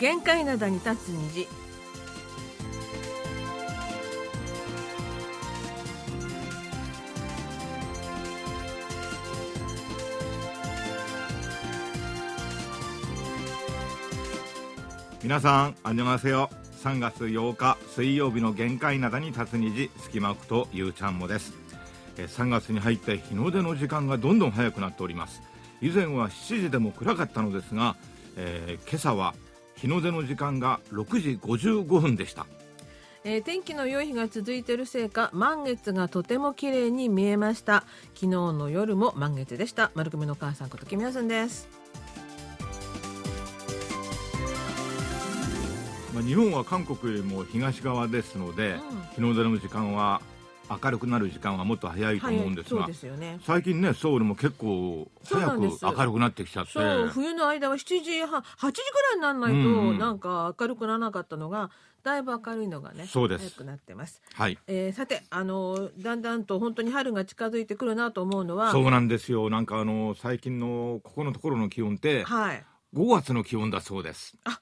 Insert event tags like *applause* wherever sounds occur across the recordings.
限界灘に立つ虹。皆さんあんにょがせよ。3月8日水曜日の限界灘に立つ虹。隙間区とゆうちゃんもです。えー3月に入って日の出の時間がどんどん早くなっております。以前は7時でも暗かったのですが、えー今朝は日の出の時間が6時55分でした。えー天気の良い日が続いているせいか満月がとても綺麗に見えました。昨日の夜も満月でした。丸組のお母さんことキミヤスンです。まあ、日本は韓国よりも東側ですので、日の出の時間は明るくなる時間はもっと早いと思うんですが、そうですよね。最近ねソウルも結構早く明るくなってきちゃって。そう冬の間は7時半8時ぐらいにならないと、なんか明るくならなかったのがだいぶ明るいのがねそうです。早くなってます、はい。えーさてあのだんだんと本当に春が近づいてくるなと思うのはそうなんですよ。なんかあの最近のここのところの気温ってはい。5月の気温だそうです、あ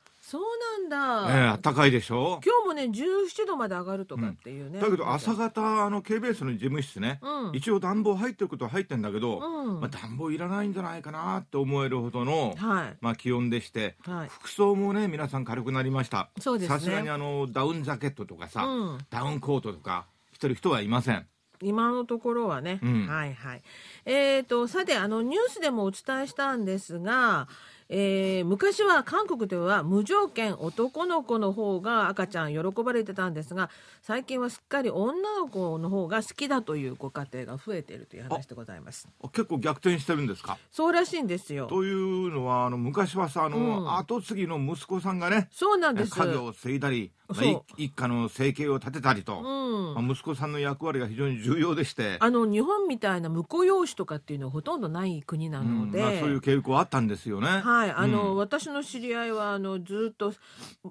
なんええだ、暖かいでしょ？今日もね17度まで上がるとかっていうね、だけど朝方あの KBS の事務室ね、うん。一応暖房入ってることは入ってんだけど、うん。まあ、暖房いらないんじゃないかなって思えるほどの、はい。まあ、気温でして、はい。服装もね皆さん軽くなりました。そうですね。さすがにあのダウンジャケットとかさ、うん。ダウンコートとか着てる人はいません。今のところはね、うん。はいはい。えー、とさてあのニュースでもお伝えしたんですが、えー昔は韓国では無条件男の子の方が赤ちゃん喜ばれてたんですが最近はすっかり女の子の方が好きだというご家庭が増えているという話でございます。あ結構逆転してるんですか？そうらしいんですよ。というのはあの昔はさあの、うん。後継ぎの息子さんがねそうなんです。家業を継いだり、まあ、一一家の生計を立てたりと、うん。まあ、息子さんの役割が非常に重要でして、あの日本みたいな婿養子とかっていうのはほとんどない国なので、うんまあ、そういう傾向はあったんですよね。はい、あの、うん。私の知り合いはあのずっと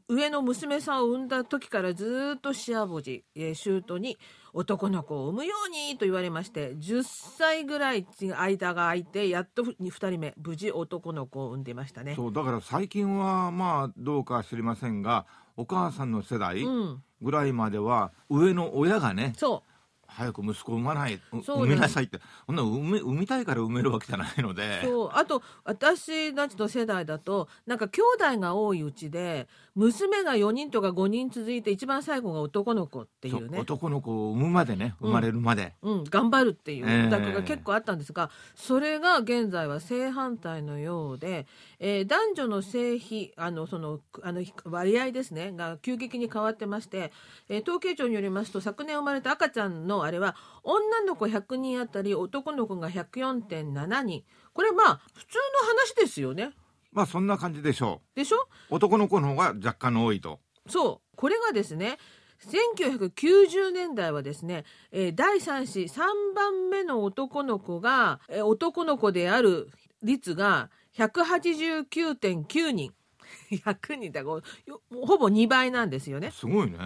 上の娘さんを産んだ時からずっとシアボジ、えー、姑に男の子を産むようにと言われまして10歳ぐらい間が空いてやっと2人目無事男の子を産んでいましたね。そうだから最近はまあどうか知りませんがお母さんの世代うん、ぐらいまでは上の親がねそう早く息子を産まない産みなさいって。そんな産め産みたいから産めるわけじゃないので。そう。あと私たちの世代だとなんか兄弟が多いうちで娘が4人とか5人続いて一番最後が男の子っていそううね男の子を産むまでね生まれるまで、うん、頑張るっていうええ。オタクが結構あったんですが、それが現在は正反対のようで、えー男女の性比あのそのあの割合ですねが急激に変わってまして、えー統計庁によりますと昨年生まれた赤ちゃんのあれは女の子100人あたり男の子が104.7人。これまあ普通の話ですよね。まあそんな感じでしょでしょ？う男の子の方が若干の多いと。そう。これがですね1990年代はですね、えー第3子3番目の男の子が、えー男の子である率が189.9人。*laughs* 100人だからよほぼ2倍なんですよね。すごいね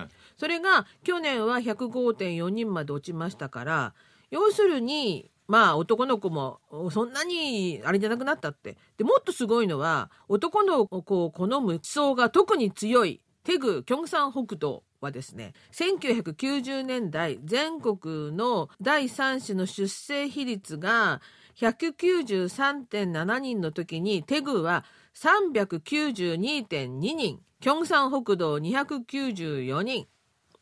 それが去年は105.4人まで落ちましたから要するにまあ男の子もそんなにあれじゃなくなったって。でもっとすごいのは男の子を好む思想が特に強いテグ・キョンサン北道はですね1990年代全国の第3子の出生比率が193.7人の時にテグは392.2人キョンサン北道294人。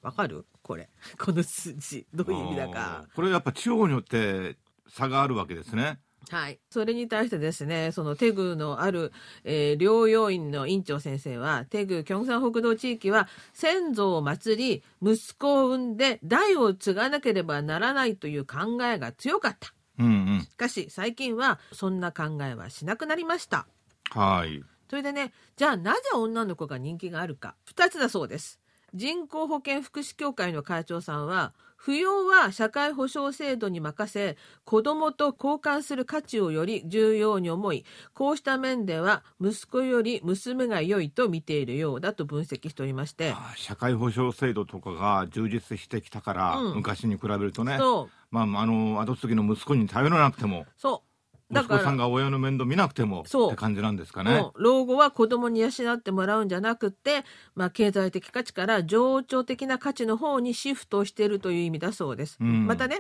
わかる？これ *laughs* この数字どういう意味だかこれやっぱ地方によって差があるわけですねはい。それに対してですね、そのテグのある、えー療養院の院長先生は、テグ、キョンサン北道地域は先祖を祀り、息子を産んで代を継がなければならないという考えが強かった。うんうんしかし最近はそんな考えはしなくなりました。はいそれでね、じゃあなぜ女の子が人気があるか。二つだそうです。人口保険福祉協会の会長さんは、扶養は社会保障制度に任せ、子供と交換する価値をより重要に思い、こうした面では息子より娘が良いと見ているようだと分析しておりまして、社会保障制度とかが充実してきたから、うん。昔に比べるとね。まあ、あの後継ぎの息子に頼らなくても。そう。だから息子さんが親の面倒見なくてもそうって感じなんですかね。老後は子供に養ってもらうんじゃなくて、まあ、経済的価値から情緒的な価値の方にシフトしているという意味だそうです。うんまたね、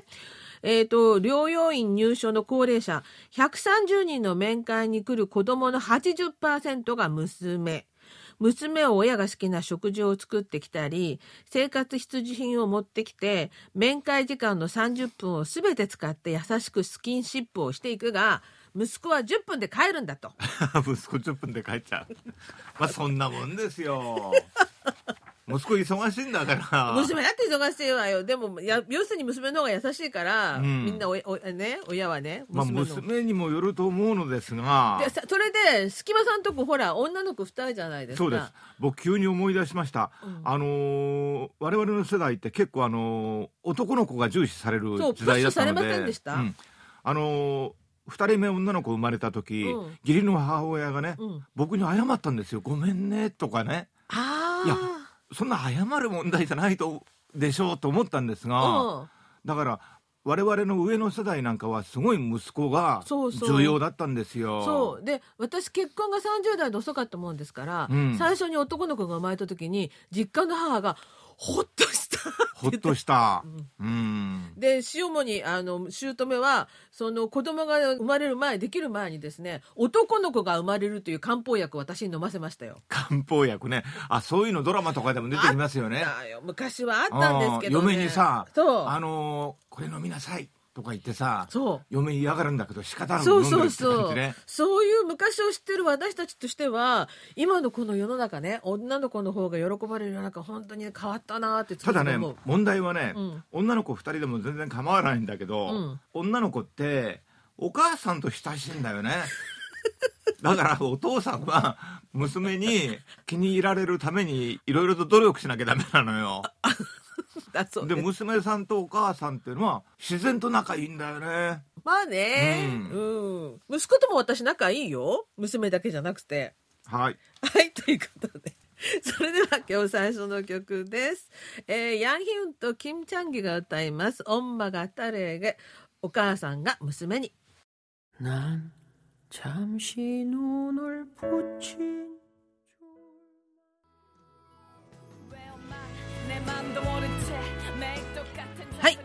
えっ、と、療養院入所の高齢者、130人の面会に来る子供の80%が娘。娘を親が好きな食事を作ってきたり、生活必需品を持ってきて、面会時間の30分を全て使って優しくスキンシップをしていくが、息子は10分で帰るんだと。*laughs* 息子10分で帰っちゃう。まあそんなもんですよ。息子忙しいんだから。娘だって忙しいわよ。でも、や要するに娘の方が優しいから、うんみんなおおね、親はね、まあ娘にもよると思うのですがで。さそれで、隙間さんとこほら、女の子二人じゃないですか。そうです。僕急に思い出しました。うんあのー我々の世代って結構あのー男の子が重視されるそう時代だったので。プッシュされませんでした？うんあのー二人目女の子生まれた時、うん義理の母親がね、うん。僕に謝ったんですよ。ごめんねとかね。あいやそんな謝る問題じゃないとでしょうと思ったんですが、あ。だから我々の上の世代なんかはすごい息子が重要だったんですよ。そうで私結婚が30代で遅かったもんですから、うん最初に男の子が生まれた時に実家の母がほっとしたほっとしたうん。うん。で塩もにあの姑はその子供が生まれる前できる前にですね男の子が生まれるという漢方薬を私に飲ませましたよ。漢方薬ね。あ、そういうのドラマとかでも出てきますよね。だよ昔はあったんですけど、ね、嫁にさ、そうあのーこれ飲みなさいとか言ってさ、そう嫁嫌がるんだけど仕方なくそう飲んでるそうそう、って感じね。そういう昔を知ってる私たちとしては今のこの世の中ね女の子の方が喜ばれる世の中本当に変わったなってただね問題はね、うん女の子二人でも全然構わないんだけど、うん女の子ってお母さんと親しいんだよね。*laughs* だからお父さんは娘に気に入られるためにいろいろと努力しなきゃダメなのよ。*laughs* だ*laughs* そうでです娘さんとお母さんっていうのは自然と仲いいんだよね。まあね、ううん息子とも私仲いいよ娘だけじゃなくてはい。はいということでそれでは今日最初の曲です、えーヤンヒウンとキム・チャンギが歌います「オンマがタレーゲ」お母さんが娘に 난 잠시 눈을 붙인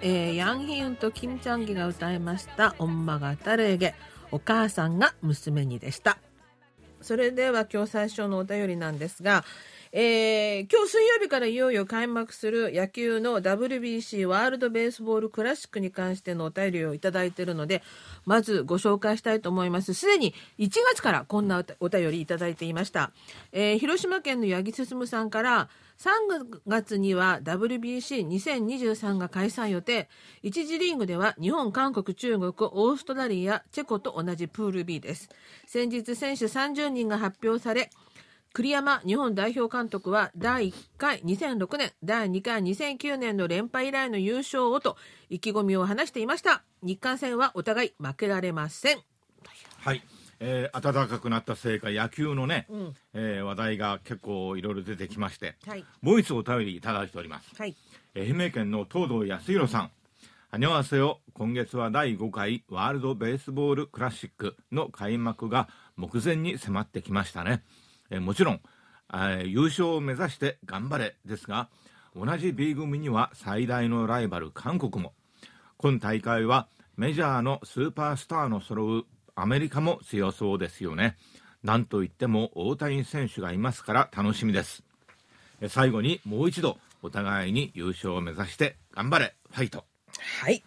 えー、ヤンヒユンとキム・チャンギが歌いました「オンマがタレーゲ」お母さんが娘にでした。それでは今日最初のお便りなんですが、えー今日水曜日からいよいよ開幕する野球の WBC ワールドベースボールクラシックに関してのお便りをいただいているのでまずご紹介したいと思います。すでに1月からこんなお便りいただいていました、えー広島県の八木進さんから3月には WBC2023 が開催予定1次リーグでは日本韓国中国オーストラリアチェコと同じプール B です。先日選手30人が発表され栗山日本代表監督は第1回2006年第2回2009年の連覇以来の優勝をと意気込みを話していました。日韓戦はお互い負けられません。はい。えー暖かくなったせいか野球のね、うんえー話題が結構いろいろ出てきまして、はいもう一つお便りいただいております。はい愛媛県の東堂康弘さん。はにわせよ。今月は第5回ワールドベースボールクラシックの開幕が目前に迫ってきましたね。えーもちろん、えー優勝を目指して頑張れですが、同じ B 組には最大のライバル韓国も。今大会はメジャーのスーパースターの揃うアメリカも強そうですよね。なんといっても大谷選手がいますから楽しみです。え最後にもう一度お互いに優勝を目指して頑張れファイトはい。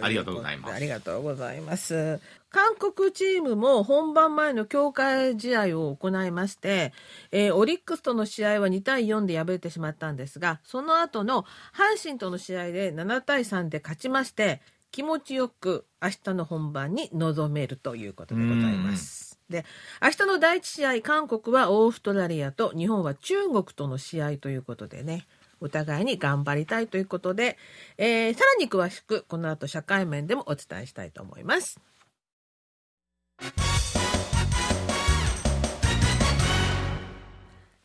ありがとうございますありがとうございます。韓国チームも本番前の強化試合を行いまして、えーオリックスとの試合は2対4で敗れてしまったんですが、その後の阪神との試合で7対3で勝ちまして、気持ちよく明日の本番に臨めるということでございます。で、明日の第一試合、韓国はオーストラリアと日本は中国との試合ということでね、お互いに頑張りたいということで、えーさらに詳しくこの後社会面でもお伝えしたいと思います。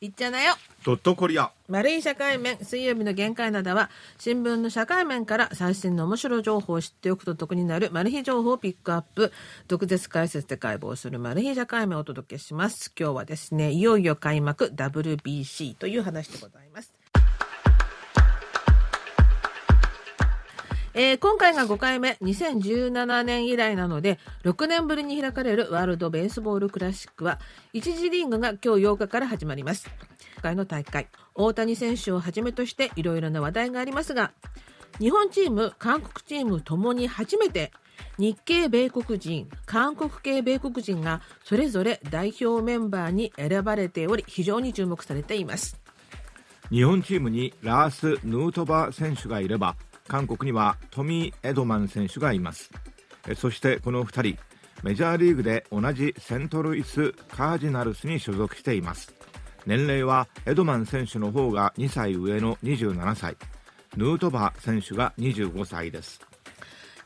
いっちゃなよ。ドットコリア。丸い社会面水曜日の限界などは新聞の社会面から最新の面白い情報を知っておくと得になるマル秘情報をピックアップ。毒舌解説で解剖するマル秘社会面をお届けします。今日はですねいよいよ開幕 WBC という話でございますえー今回が5回目。2017年以来なので6年ぶりに開かれるワールドベースボールクラシックは1次リーグが今日8日から始まります。今回の大会大谷選手をはじめとしていろいろな話題がありますが日本チーム韓国チームともに初めて日系米国人韓国系米国人がそれぞれ代表メンバーに選ばれており非常に注目されています。日本チームにラース・ヌートバー選手がいれば韓国にはトミー・エドマン選手がいます。えそしてこの2人メジャーリーグで同じセントルイス・カージナルスに所属しています。年齢はエドマン選手の方が2歳上の27歳。ヌートバー選手が25歳です。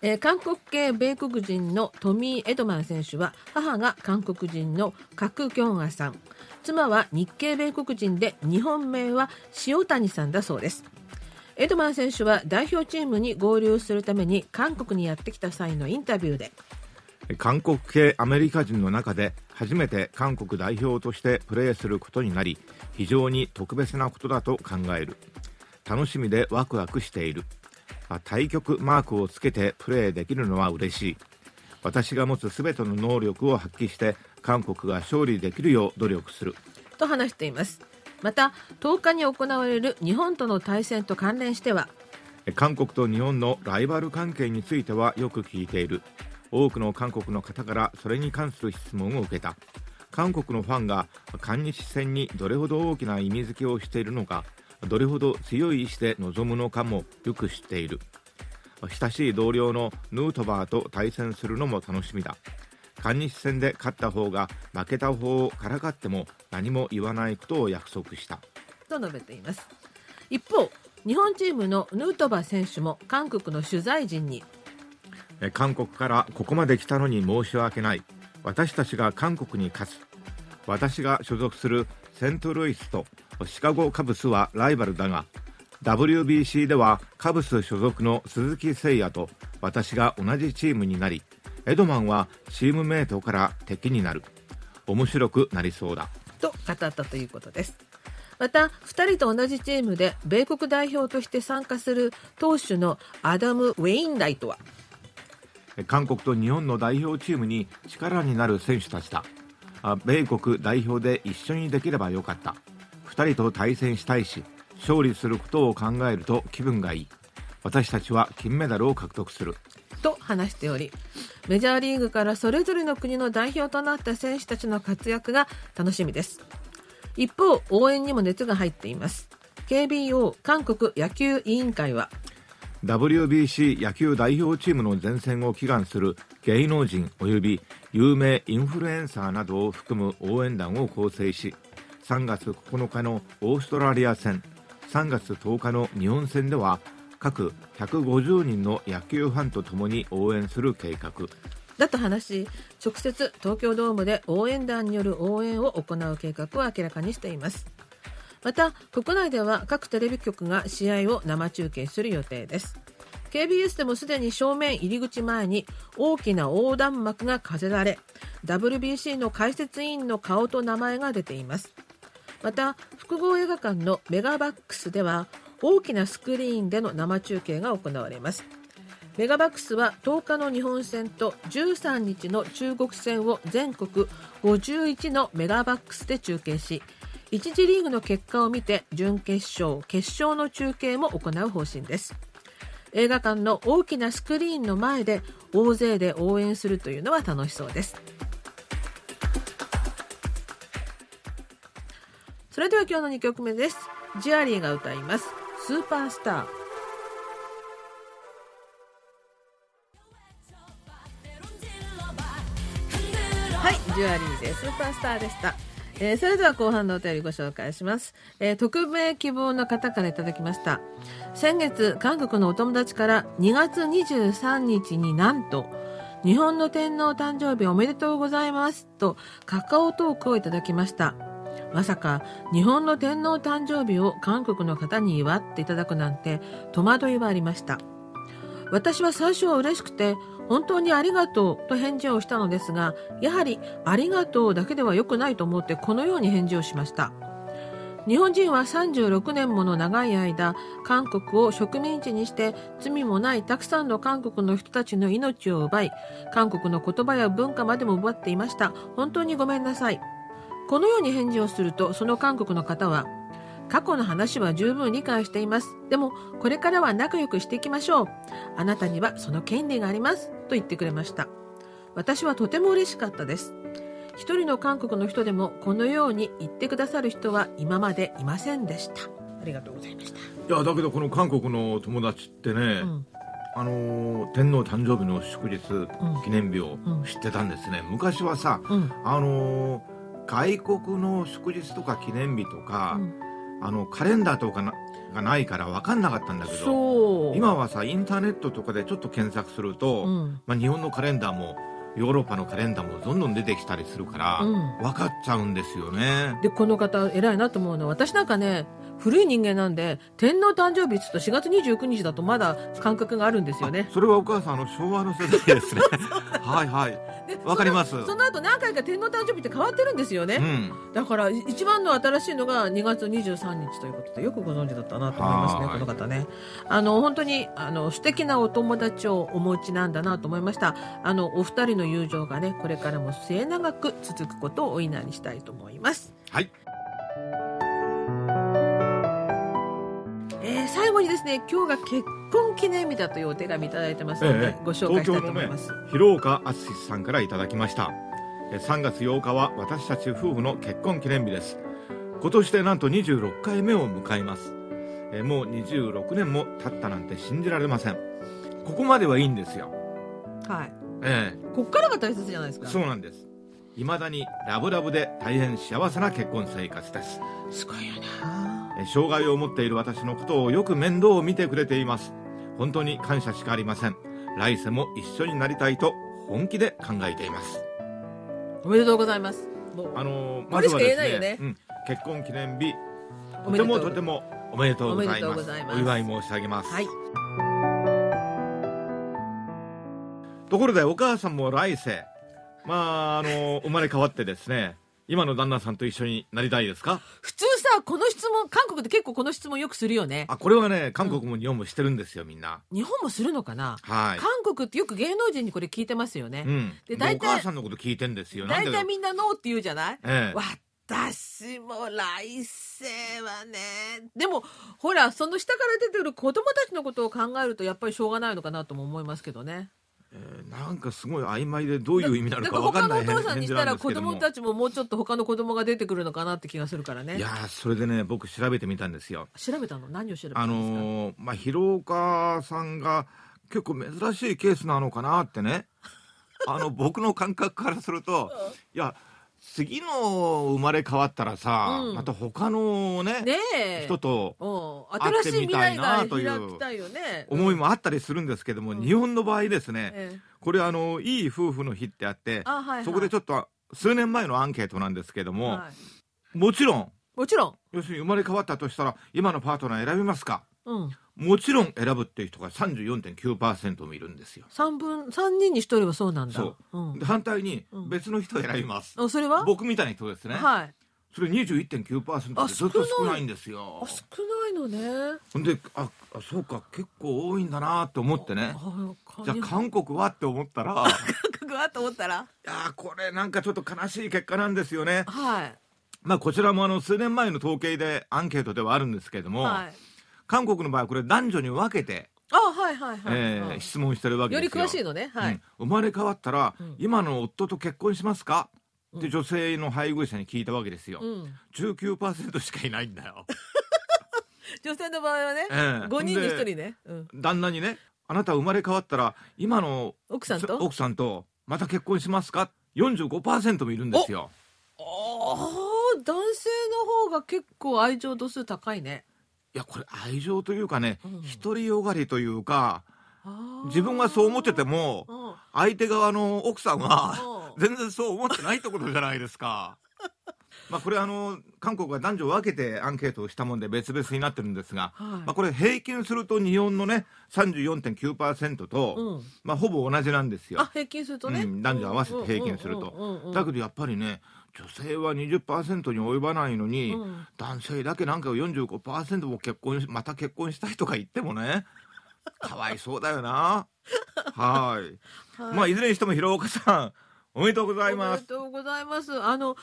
えー韓国系米国人のトミー・エドマン選手は母が韓国人のカク・キョンアさん。妻は日系米国人で日本名は塩谷さんだそうです。エドマン選手は代表チームに合流するために韓国にやってきた際のインタビューで。韓国系アメリカ人の中で初めて韓国代表としてプレーすることになり非常に特別なことだと考える。楽しみでワクワクしている。あ対局マークをつけてプレーできるのは嬉しい。私が持つ全ての能力を発揮して韓国が勝利できるよう努力する。と話していますまた10日に行われる日本との対戦と関連しては韓国と日本のライバル関係についてはよく聞いている。多くの韓国の方からそれに関する質問を受けた。韓国のファンが韓日戦にどれほど大きな意味付けをしているのかどれほど強い意志で臨むのかもよく知っている。親しい同僚のヌートバーと対戦するのも楽しみだ。韓日戦で勝った方が負けた方をからかっても何も言わないことを約束した。と述べています。一方日本チームのヌートバー選手も韓国の取材陣に。え韓国からここまで来たのに申し訳ない。私たちが韓国に勝つ。私が所属するセントルイスとシカゴカブスはライバルだが WBC ではカブス所属の鈴木誠也と私が同じチームになりエドマンはチームメートから敵になる。面白くなりそうだ。と語ったということです。また2人と同じチームで米国代表として参加する投手のアダム・ウェインライトは？韓国と日本の代表チームに力になる選手たちだ。あ米国代表で一緒にできればよかった。2人と対戦したいし勝利することを考えると気分がいい。私たちは金メダルを獲得すると話しておりメジャーリーグからそれぞれの国の代表となった選手たちの活躍が楽しみです。一方応援にも熱が入っています。KBO 韓国野球委員会は WBC 野球代表チームの前線を祈願する芸能人及び有名インフルエンサーなどを含む応援団を構成し3月9日のオーストラリア戦3月10日の日本戦では各150人の野球ファンと共に応援する計画。だと話し直接東京ドームで応援団による応援を行う計画を明らかにしています。また国内では各テレビ局が試合を生中継する予定です。KBS でもすでに正面入り口前に大きな横断幕が飾られ WBC の解説委員の顔と名前が出ています。また複合映画館のメガバックスでは大きなスクリーンでの生中継が行われます。メガバックスは10日の日本戦と13日の中国戦を全国51のメガバックスで中継し1次リーグの結果を見て準決勝決勝の中継も行う方針です。映画館の大きなスクリーンの前で大勢で応援するというのは楽しそうです。それでは今日の2曲目です。ジアリーが歌います。スーパースター。はいジュアリーでスーパースターでした。えーそれでは後半のお便りご紹介します、えー匿名希望の方からいただきました。先月韓国のお友達から2月23日になんと日本の天皇誕生日おめでとうございますとカカオトークをいただきました。まさか日本の天皇誕生日を韓国の方に祝っていただくなんて戸惑いはありました。私は最初は嬉しくて本当にありがとうと返事をしたのですがやはりありがとうだけでは良くないと思ってこのように返事をしました。日本人は36年もの長い間韓国を植民地にして罪もないたくさんの韓国の人たちの命を奪い韓国の言葉や文化までも奪っていました。本当にごめんなさい。このように返事をするとその韓国の方は過去の話は十分理解しています。でもこれからは仲良くしていきましょう。あなたにはその権利があります。と言ってくれました。私はとても嬉しかったです。一人の韓国の人でもこのように言ってくださる人は今までいませんでした。ありがとうございました。いやだけどこの韓国の友達ってね、うん。あのー天皇誕生日の祝日、ん。記念日をうん。知ってたんですね。昔はさ、うん。あのー外国の祝日とか記念日とか、うん。あのカレンダーとかながないから分かんなかったんだけど今はさインターネットとかでちょっと検索すると、うん。まあ、日本のカレンダーもヨーロッパのカレンダーもどんどん出てきたりするから、うん。分かっちゃうんですよね。でこの方偉いなと思うのは私なんかね古い人間なんで天皇誕生日っつうと4月29日だとまだ感覚があるんですよねあそれはお母さんあの昭和の世代ですね。*laughs* はいはい。でわかりますその後何回か天皇誕生日って変わってるんですよね、うん。だから一番の新しいのが2月23日ということでよくご存知だったなと思いますねはいこの方ねあの本当にあの素敵なお友達をお持ちなんだなと思いましたあのお二人の友情がねこれからも末永く続くことをお祈りしたいと思いますはい。えー最後にですね今日が結婚記念日だというお手紙いただいてますので、ご紹介したいと思います、ね、広岡敦さんからいただきました。え3月8日は私たち夫婦の結婚記念日です。今年でなんと26回目を迎えます。えもう26年も経ったなんて信じられません。ここまではいいんですよ。はいえこっからが大切じゃないですえ、かそうなんです。未だにラブラブで大変幸せな結婚生活です。すごいよなえ障害を持っている私のことをよく面倒を見てくれています。本当に感謝しかありません。来世も一緒になりたいと本気で考えています。おめでとうございます。あのまずはですねね、うん、結婚記念日。とてもとてもおめでとうございます。お祝い申し上げます、はい。ところでお母さんも来世。まああのー生まれ変わってですね今の旦那さんと一緒になりたいですか？普通さこの質問韓国で結構この質問よくするよね。あこれはね韓国も日本もしてるんですよみんな。日本もするのかな、はい。韓国ってよく芸能人にこれ聞いてますよね、うん、で大体お母さんのこと聞いてんですよ。大体みんなノーって言うじゃない、ええ。私も来世はね。でもほらその下から出てくる子供たちのことを考えるとやっぱりしょうがないのかなとも思いますけどねえーなんかすごい曖昧でどういう意味なのだかから他のおわかんない父さんにしたら子供たちちももうちょっと他の子供が出てくるのかなって気がするからね。いやーそれでね僕調べてみたんですよ。調べたの？何を調べたあんですか、のーまあ広岡さんが結構珍しいケースなのかなってね。あの僕の感覚からするといや次の生まれ変わったらさ、うん。また他のねねえ。人とうん。会って新しい未来みたいながという開きたいよね。思いもあったりするんですけども、うん。日本の場合ですね、ええ。これあのいい夫婦の日ってあってあはいはい。そこでちょっと数年前のアンケートなんですけども、はい。もちろん。もちろん。要するに生まれ変わったとしたら今のパートナー選びますか？うんもちろん選ぶっていう人が34.9%もいるんですよ。三分三人に一人はそうなんだ。そう。うん。で反対にうん。別の人を選びます、あそれは？僕みたいな人ですね、はい。それ21.9%あってずっと少ない。少ないんですよ。あ少ないのね。でああそうか結構多いんだなと思ってね。あじゃあ韓国はって思ったら。い韓国はと思ったら？やーこれなんかちょっと悲しい結果なんですよね。はい。まあこちらもあの数年前の統計でアンケートではあるんですけれども、はい韓国の場合はこれ男女に分けて、あはいはいはい、えーはい質問してるわけよですよ。り詳しいのね。はい、うん生まれ変わったら、うん。今の夫と結婚しますか？ってうん。女性の配偶者に聞いたわけですよ、うん、19%しかいないんだよ、*laughs* 女性の場合はね、ええ。5人に1人でね、うん、旦那にねあなた生まれ変わったら今の奥さんと？奥さんとまた結婚しますか？45%もいるんですよ。ああ男性の方が結構愛情度数高いねいやこれ愛情というかねうん。独りよがりというか自分はそう思っててもうん。相手側の奥さんはうん。全然そう思ってないってことじゃないですかまあこれあの韓国は男女を分けてアンケートをしたもんで別々になってるんですが、はい。まあこれ平均すると日本のね34.9%と、うん。まあほぼ同じなんですよ。あ。平均するとね、うん、男女合わせて平均すると。だけどやっぱりね女性は20%に及ばないのに、うん。男性だけなんか45%も結婚しまた結婚したいとか言ってもね *laughs* かわいそうだよな。はい。はい。まあいずれにしても広岡さんおめでとうございおまめですとうございます。あの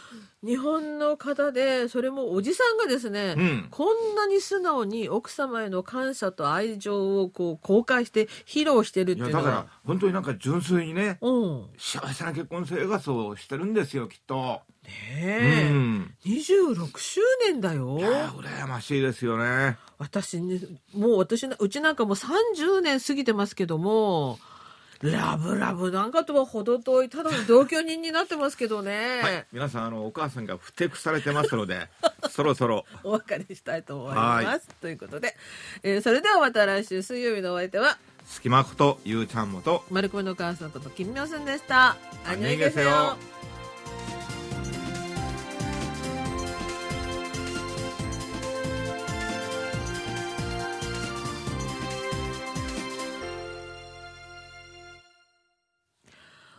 日本の方でそれもおじさんがですね、うん。こんなに素直に奥様への感謝と愛情をこう公開して披露してるっていやだから本当になんか純粋にねうん、幸せな結婚生活をしてるんですよきっと、ねえ、うん。26周年だよ。い。や羨ましいですよね。私ねもう私なうちなんかもう30年過ぎてますけども。ラブラブなんかとは程遠いただの同居人になってますけどね、はい、皆さんあのお母さんがふてくされてますので *laughs* そろそろ。お別れしたいと思います。ということで、えー、それではまた来週水曜日のお相手は隙間ことゆうちゃんもと丸くんのお母さんこと金明さんでした。あにげせよ。